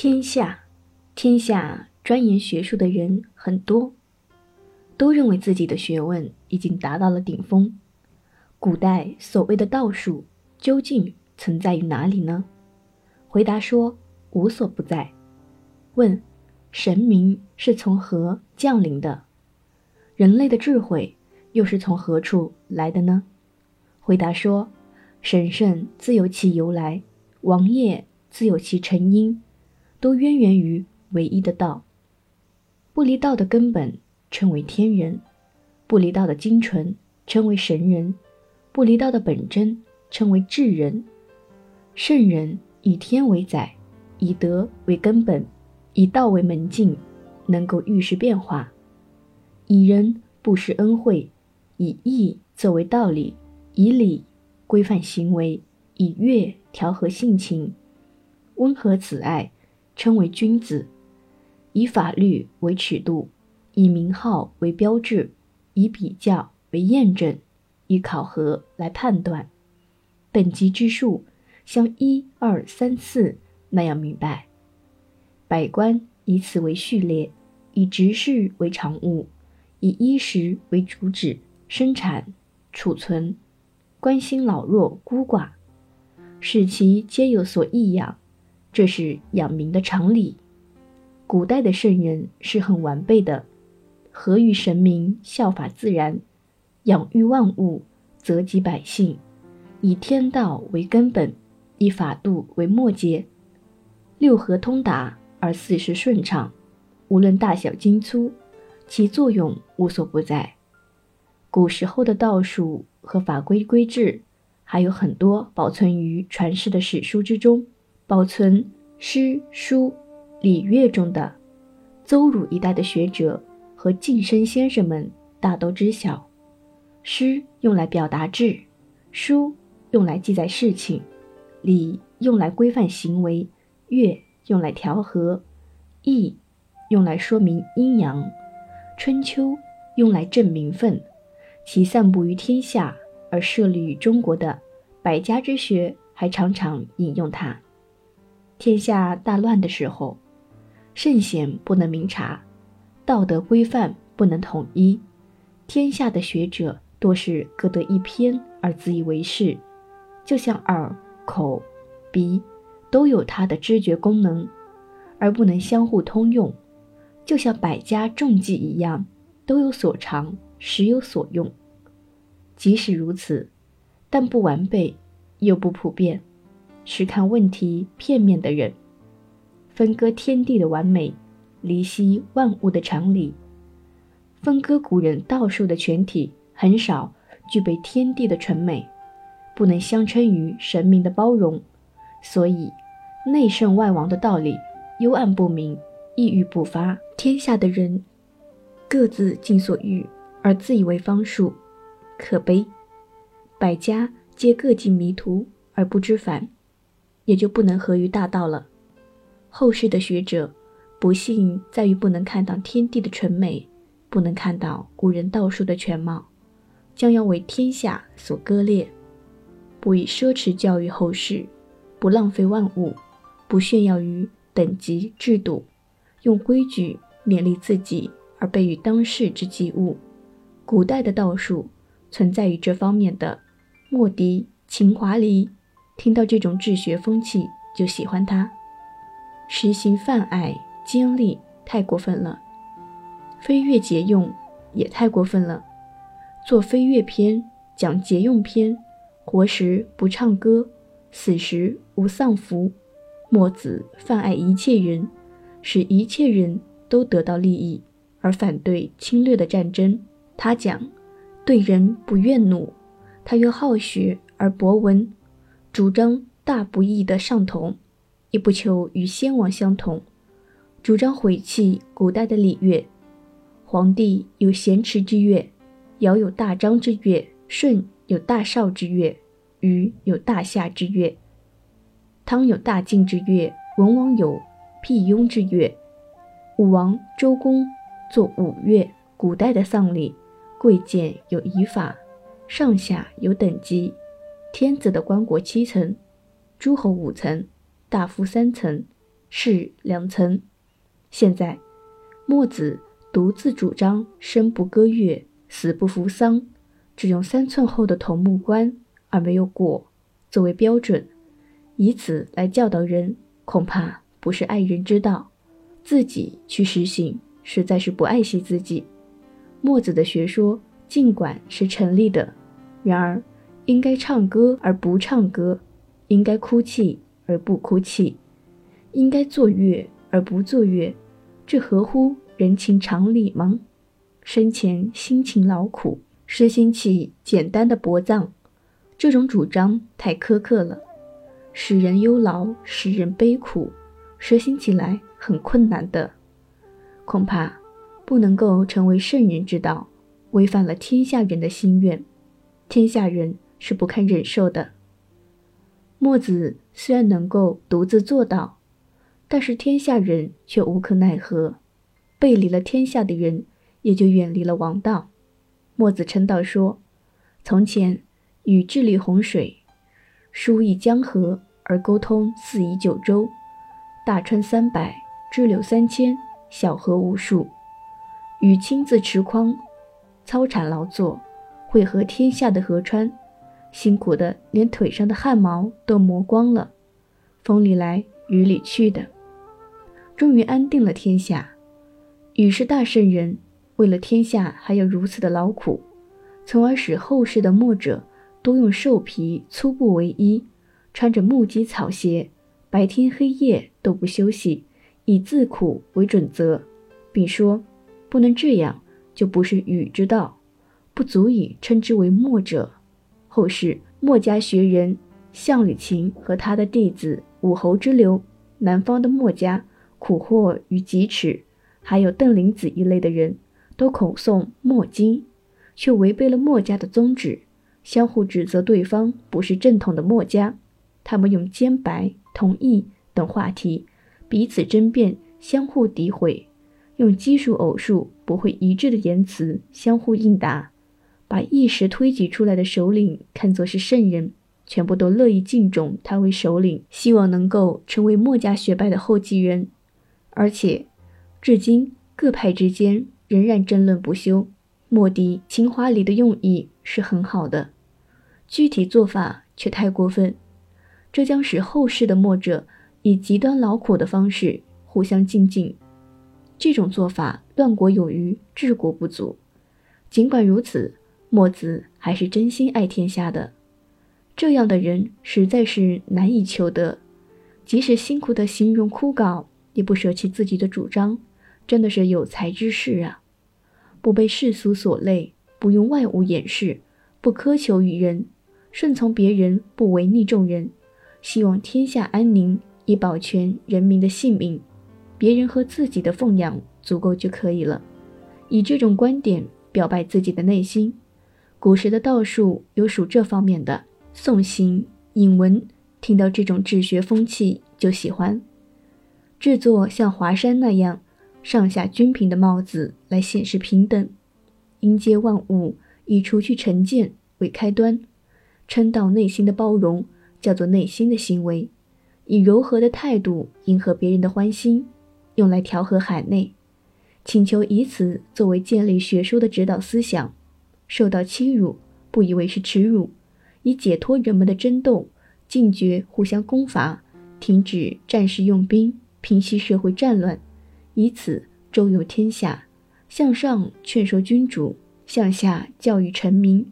天下，天下钻研学术的人很多，都认为自己的学问已经达到了顶峰。古代所谓的道术究竟存在于哪里呢？回答说无所不在。问：神明是从何降临的？人类的智慧又是从何处来的呢？回答说：神圣自有其由来，王业自有其成因。都渊源于唯一的道，不离道的根本称为天人，不离道的精纯称为神人，不离道的本真称为智人。圣人以天为载，以德为根本，以道为门径，能够遇事变化；以仁布施恩惠，以义作为道理，以礼规范行为，以乐调和性情，温和慈爱。称为君子，以法律为尺度，以名号为标志，以比较为验证，以考核来判断。等级之数，像一二三四那样明白。百官以此为序列，以执事为常务，以衣食为主旨，生产、储存，关心老弱孤寡，使其皆有所益养。这是养民的常理。古代的圣人是很完备的，合于神明，效法自然，养育万物，泽及百姓，以天道为根本，以法度为末节，六合通达而四时顺畅。无论大小精粗，其作用无所不在。古时候的道术和法规规制，还有很多保存于传世的史书之中。保存诗书礼乐中的，邹鲁一代的学者和晋身先生们大都知晓：诗用来表达志，书用来记载事情，礼用来规范行为，乐用来调和，义用来说明阴阳，春秋用来正名分。其散布于天下而设立于中国的百家之学，还常常引用它。天下大乱的时候，圣贤不能明察，道德规范不能统一，天下的学者多是各得一偏而自以为是，就像耳、口、鼻都有它的知觉功能，而不能相互通用，就像百家众技一样，都有所长，时有所用。即使如此，但不完备，又不普遍。是看问题片面的人，分割天地的完美，离析万物的常理。分割古人道术的全体，很少具备天地的纯美，不能相称于神明的包容。所以，内圣外王的道理幽暗不明，抑郁不发。天下的人各自尽所欲，而自以为方术，可悲。百家皆各尽迷途，而不知返。也就不能合于大道了。后世的学者，不幸在于不能看到天地的纯美，不能看到古人道术的全貌，将要为天下所割裂。不以奢侈教育后世，不浪费万物，不炫耀于等级制度，用规矩勉励自己而备于当世之机物。古代的道术存在于这方面的，莫迪、秦华黎。听到这种治学风气就喜欢他，实行泛爱奸利太过分了，飞跃节用也太过分了。做飞跃篇讲节用篇，活时不唱歌，死时无丧服。墨子泛爱一切人，使一切人都得到利益，而反对侵略的战争。他讲对人不怨怒，他又好学而博闻。主张大不易的上同，也不求与先王相同；主张毁弃古代的礼乐。皇帝有咸池之乐，尧有大章之乐，舜有大少之乐，禹有大夏之乐，汤有大晋之乐，文王有辟雍之乐，武王、周公作五乐。古代的丧礼，贵贱有仪法，上下有等级。天子的棺椁七层，诸侯五层，大夫三层，士两层。现在，墨子独自主张“生不割月，死不扶桑”，只用三寸厚的桐木棺而没有椁作为标准，以此来教导人，恐怕不是爱人之道。自己去实行，实在是不爱惜自己。墨子的学说尽管是成立的，然而应该唱歌而不唱歌，应该哭泣而不哭泣，应该作乐而不作乐，这合乎人情常理吗？生前辛勤劳苦，实行起简单的薄葬，这种主张太苛刻了，使人忧劳，使人悲苦，实行起来很困难的，恐怕。不能够成为圣人之道，违反了天下人的心愿，天下人是不堪忍受的。墨子虽然能够独自做到，但是天下人却无可奈何，背离了天下的人也就远离了王道。墨子称道说：“从前禹治理洪水，疏一江河而沟通四夷九州，大川三百，支流三千，小河无数。”禹亲自持筐，操铲劳作，汇合天下的河川，辛苦的连腿上的汗毛都磨光了，风里来雨里去的，终于安定了天下。禹是大圣人，为了天下还有如此的劳苦，从而使后世的墨者多用兽皮粗布为衣，穿着木屐草鞋，白天黑夜都不休息，以自苦为准则，并说。不能这样，就不是禹之道，不足以称之为墨者。后世墨家学人项羽秦和他的弟子武侯之流，南方的墨家苦惑于疾尺，还有邓林子一类的人，都口诵墨经，却违背了墨家的宗旨，相互指责对方不是正统的墨家。他们用兼白、同义等话题彼此争辩，相互诋毁。用奇数偶数不会一致的言辞相互应答，把一时推举出来的首领看作是圣人，全部都乐意敬重他为首领，希望能够成为墨家学派的后继人。而且，至今各派之间仍然争论不休。墨翟情华里的用意是很好的，具体做法却太过分，这将使后世的墨者以极端劳苦的方式互相竞进。这种做法乱国有余，治国不足。尽管如此，墨子还是真心爱天下的。这样的人实在是难以求得，即使辛苦的形容枯槁，也不舍弃自己的主张，真的是有才之士啊！不被世俗所累，不用外物掩饰，不苛求于人，顺从别人，不违逆众人，希望天下安宁，以保全人民的性命。别人和自己的奉养足够就可以了，以这种观点表白自己的内心。古时的道术有属这方面的，宋行、引文听到这种治学风气就喜欢制作像华山那样上下均平的帽子来显示平等，迎接万物以除去成见为开端，称道内心的包容叫做内心的行为，以柔和的态度迎合别人的欢心。用来调和海内，请求以此作为建立学说的指导思想。受到欺辱，不以为是耻辱，以解脱人们的争斗，禁绝互相攻伐，停止战事用兵，平息社会战乱，以此周游天下。向上劝说君主，向下教育臣民。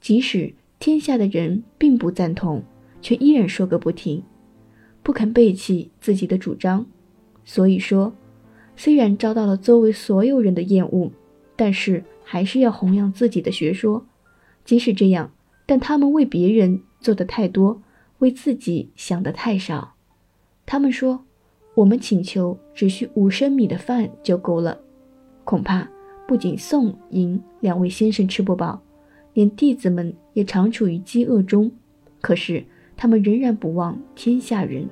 即使天下的人并不赞同，却依然说个不停，不肯背弃自己的主张。所以说，虽然遭到了周围所有人的厌恶，但是还是要弘扬自己的学说。即使这样，但他们为别人做的太多，为自己想的太少。他们说：“我们请求只需五升米的饭就够了。”恐怕不仅宋、尹两位先生吃不饱，连弟子们也常处于饥饿中。可是他们仍然不忘天下人。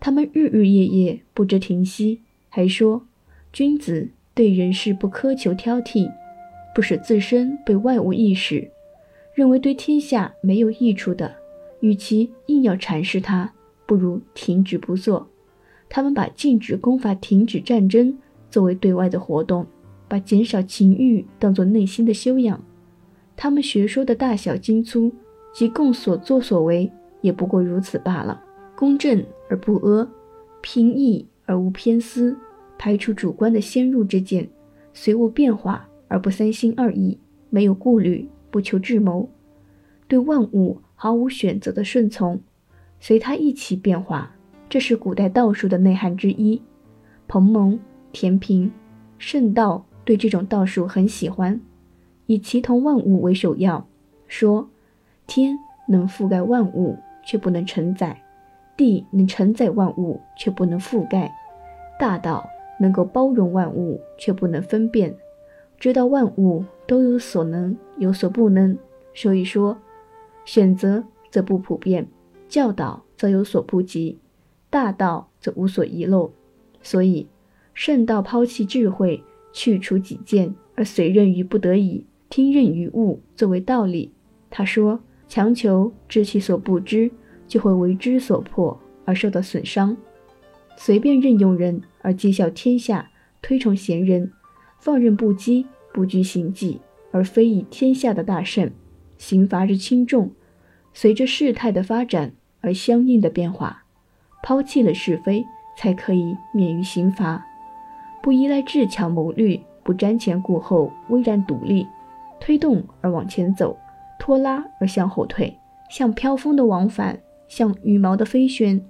他们日日夜夜不知停息，还说君子对人事不苛求挑剔，不使自身被外物意识，认为对天下没有益处的，与其硬要阐释它，不如停止不做。他们把禁止攻伐、停止战争作为对外的活动，把减少情欲当作内心的修养。他们学说的大小精粗及共所作所为，也不过如此罢了。公正而不阿，平易而无偏私，排除主观的先入之见，随物变化而不三心二意，没有顾虑，不求智谋，对万物毫无选择的顺从，随它一起变化。这是古代道术的内涵之一。彭蒙、田平、圣道对这种道术很喜欢。以其同万物为首要，说天能覆盖万物，却不能承载；地能承载万物，却不能覆盖；大道能够包容万物，却不能分辨。知道万物都有所能，有所不能，所以说选择则不普遍，教导则有所不及，大道则无所遗漏。所以圣道抛弃智慧，去除己见，而随任于不得已。听任于物作为道理，他说：强求知其所不知，就会为之所迫而受到损伤；随便任用人而讥笑天下，推崇贤人，放任不羁，不拘形迹，而非以天下的大圣，刑罚之轻重，随着事态的发展而相应的变化。抛弃了是非，才可以免于刑罚；不依赖智巧谋虑，不瞻前顾后，巍然独立。推动而往前走，拖拉而向后退，像飘风的往返，像羽毛的飞旋，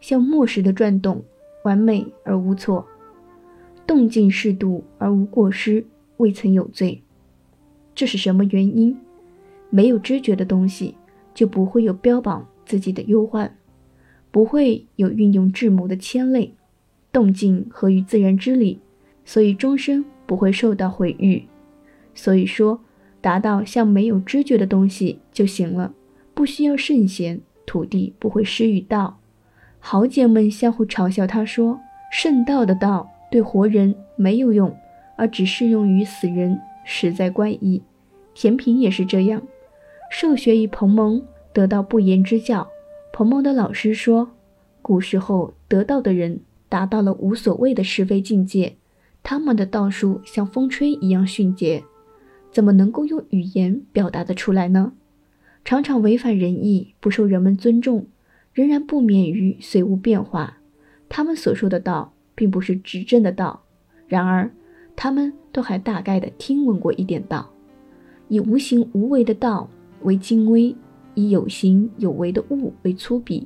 像磨石的转动，完美而无错，动静适度而无过失，未曾有罪。这是什么原因？没有知觉的东西，就不会有标榜自己的忧患，不会有运用智谋的牵累。动静合于自然之理，所以终生不会受到毁誉。所以说。达到像没有知觉的东西就行了，不需要圣贤，土地不会失于道。豪杰们相互嘲笑他说：“圣道的道对活人没有用，而只适用于死人，实在怪异。”甜品也是这样，受学于彭蒙，得到不言之教。彭蒙的老师说：“古时候得道的人达到了无所谓的是非境界，他们的道术像风吹一样迅捷。”怎么能够用语言表达得出来呢？常常违反仁义，不受人们尊重，仍然不免于随物变化。他们所说的道，并不是执政的道，然而他们都还大概的听闻过一点道。以无形无为的道为精微，以有形有为的物为粗鄙。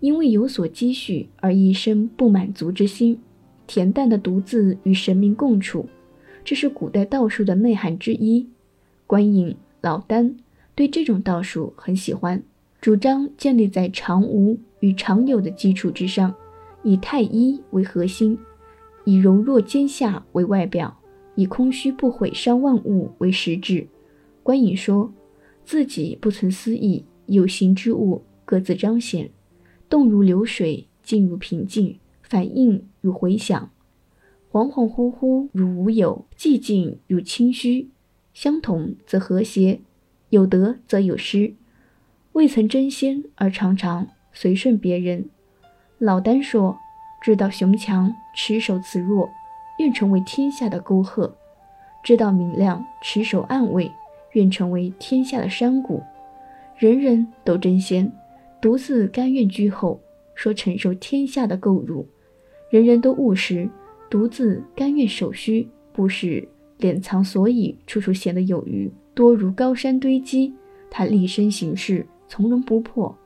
因为有所积蓄而一生不满足之心，恬淡的独自与神明共处。这是古代道术的内涵之一。观影、老聃对这种道术很喜欢，主张建立在常无与常有的基础之上，以太一为核心，以柔弱坚下为外表，以空虚不毁伤万物为实质。观影说自己不存私意，有形之物各自彰显，动如流水，静如平静，反应如回响。恍恍惚惚如无有，寂静如清虚，相同则和谐，有得则有失，未曾争先而常常随顺别人。老聃说：“知道雄强，持守自弱，愿成为天下的沟壑；知道明亮，持守暗卫，愿成为天下的山谷。人人都争先，独自甘愿居后，说承受天下的垢辱。人人都务实。”独自甘愿守虚，不是敛藏所以，处处显得有余，多如高山堆积。他立身行事从容不迫，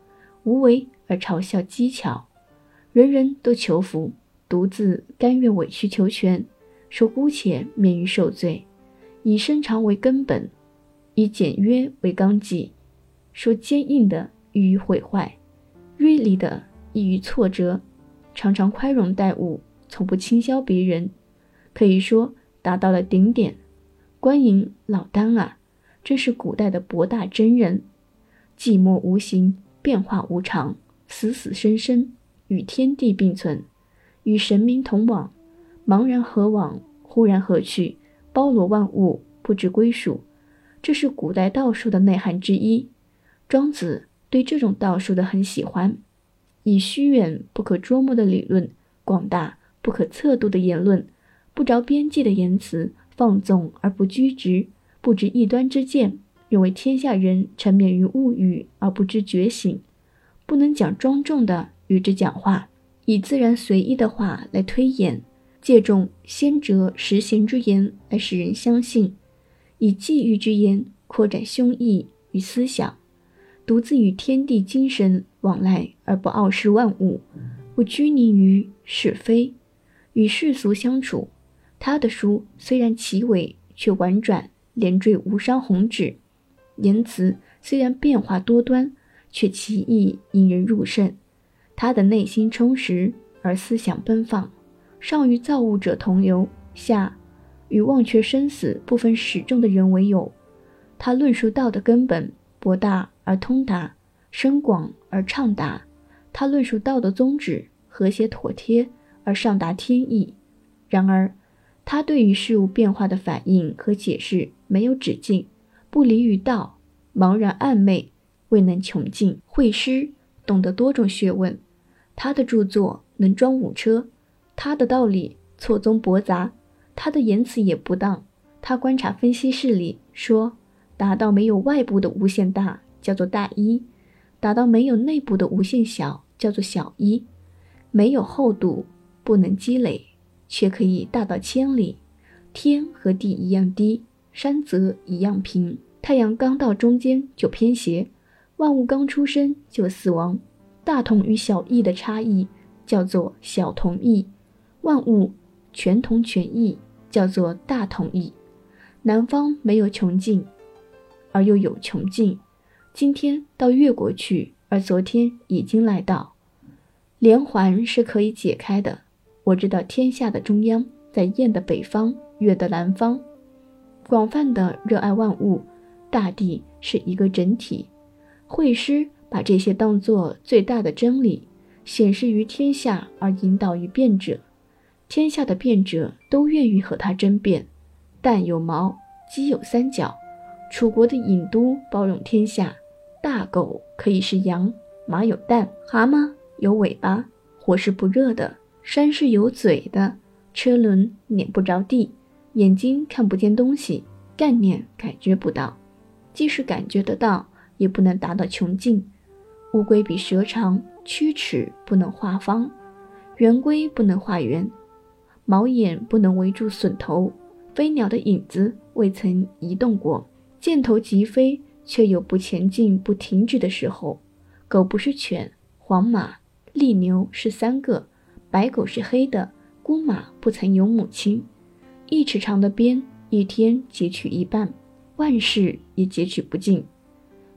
无为而嘲笑机巧，人人都求福，独自甘愿委曲求全，说姑且免于受罪，以身长为根本，以简约为纲纪，说坚硬的易于毁坏，锐利的易于挫折，常常宽容待物。从不轻消别人，可以说达到了顶点。观音老聃啊，真是古代的博大真人，寂寞无形，变化无常，死死生生，与天地并存，与神明同往，茫然何往？忽然何去？包罗万物，不知归属。这是古代道术的内涵之一。庄子对这种道术的很喜欢，以虚远不可捉摸的理论。广大不可测度的言论，不着边际的言辞，放纵而不拘直，不执异端之见，认为天下人沉湎于物欲而不知觉醒，不能讲庄重的与之讲话，以自然随意的话来推演，借重先哲实贤之言来使人相信，以际遇之言扩展胸臆与思想，独自与天地精神往来而不傲视万物。不拘泥于是非，与世俗相处。他的书虽然奇伟，却婉转连缀，无伤宏旨；言辞虽然变化多端，却奇异引人入胜。他的内心充实而思想奔放，上与造物者同游，下与忘却生死不分始终的人为友。他论述道的根本，博大而通达，深广而畅达。他论述道的宗旨和谐妥帖而上达天意，然而他对于事物变化的反应和解释没有止境，不离于道，茫然暧昧，未能穷尽。会师懂得多种学问，他的著作能装五车，他的道理错综驳杂，他的言辞也不当。他观察分析事理，说达到没有外部的无限大，叫做大一；达到没有内部的无限小。叫做小一，没有厚度，不能积累，却可以大到千里。天和地一样低，山泽一样平。太阳刚到中间就偏斜，万物刚出生就死亡。大同与小异的差异叫做小同异，万物全同全异叫做大同异。南方没有穷尽，而又有穷尽。今天到越国去。而昨天已经来到，连环是可以解开的。我知道天下的中央在燕的北方，月的南方，广泛的热爱万物，大地是一个整体。会师把这些当作最大的真理，显示于天下，而引导于辩者。天下的辩者都愿意和他争辩。蛋有毛，鸡有三角。楚国的郢都包容天下。大狗可以是羊，马有蛋，蛤蟆有尾巴，火是不热的，山是有嘴的，车轮碾不着地，眼睛看不见东西，概念感觉不到，即使感觉得到，也不能达到穷尽。乌龟比蛇长，曲尺不能画方，圆规不能画圆，毛眼不能围住笋头，飞鸟的影子未曾移动过，箭头疾飞。却有不前进、不停止的时候。狗不是犬，黄马、厉牛是三个，白狗是黑的，孤马不曾有母亲。一尺长的鞭，一天截取一半，万事也截取不尽。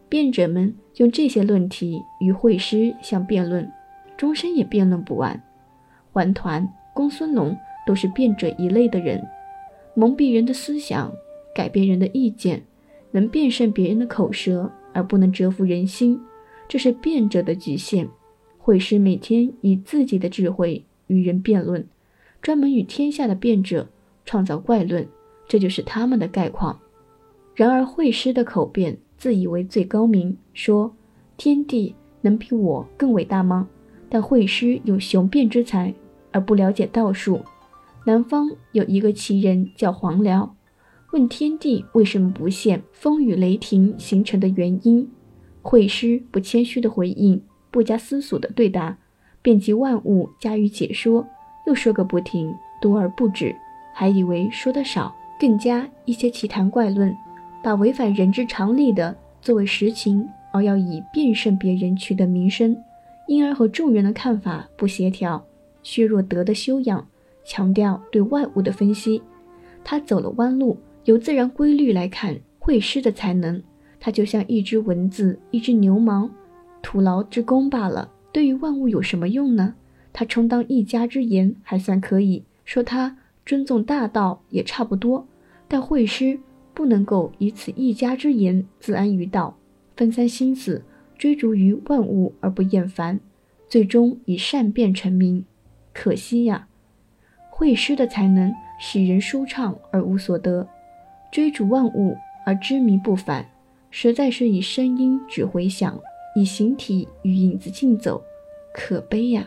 辩者们用这些论题与会师相辩论，终身也辩论不完。环团、公孙龙都是辩者一类的人，蒙蔽人的思想，改变人的意见。能辩胜别人的口舌，而不能折服人心，这是辩者的局限。会师每天以自己的智慧与人辩论，专门与天下的辩者创造怪论，这就是他们的概况。然而会师的口辩自以为最高明，说天地能比我更伟大吗？但惠师有雄辩之才，而不了解道术。南方有一个奇人叫黄辽。问天地为什么不现风雨雷霆形成的原因？惠师不谦虚的回应，不加思索的对答，遍及万物加以解说，又说个不停，多而不止，还以为说的少，更加一些奇谈怪论，把违反人之常理的作为实情，而要以辩胜别人取得名声，因而和众人的看法不协调，削弱德的修养，强调对外物的分析，他走了弯路。由自然规律来看，会师的才能，他就像一只蚊子，一只牛虻，徒劳之功罢了。对于万物有什么用呢？他充当一家之言还算可以说，他尊重大道也差不多。但会师不能够以此一家之言自安于道，分散心思追逐于万物而不厌烦，最终以善变成名。可惜呀，会师的才能使人舒畅而无所得。追逐万物而知迷不返，实在是以声音指回响，以形体与影子竞走，可悲呀！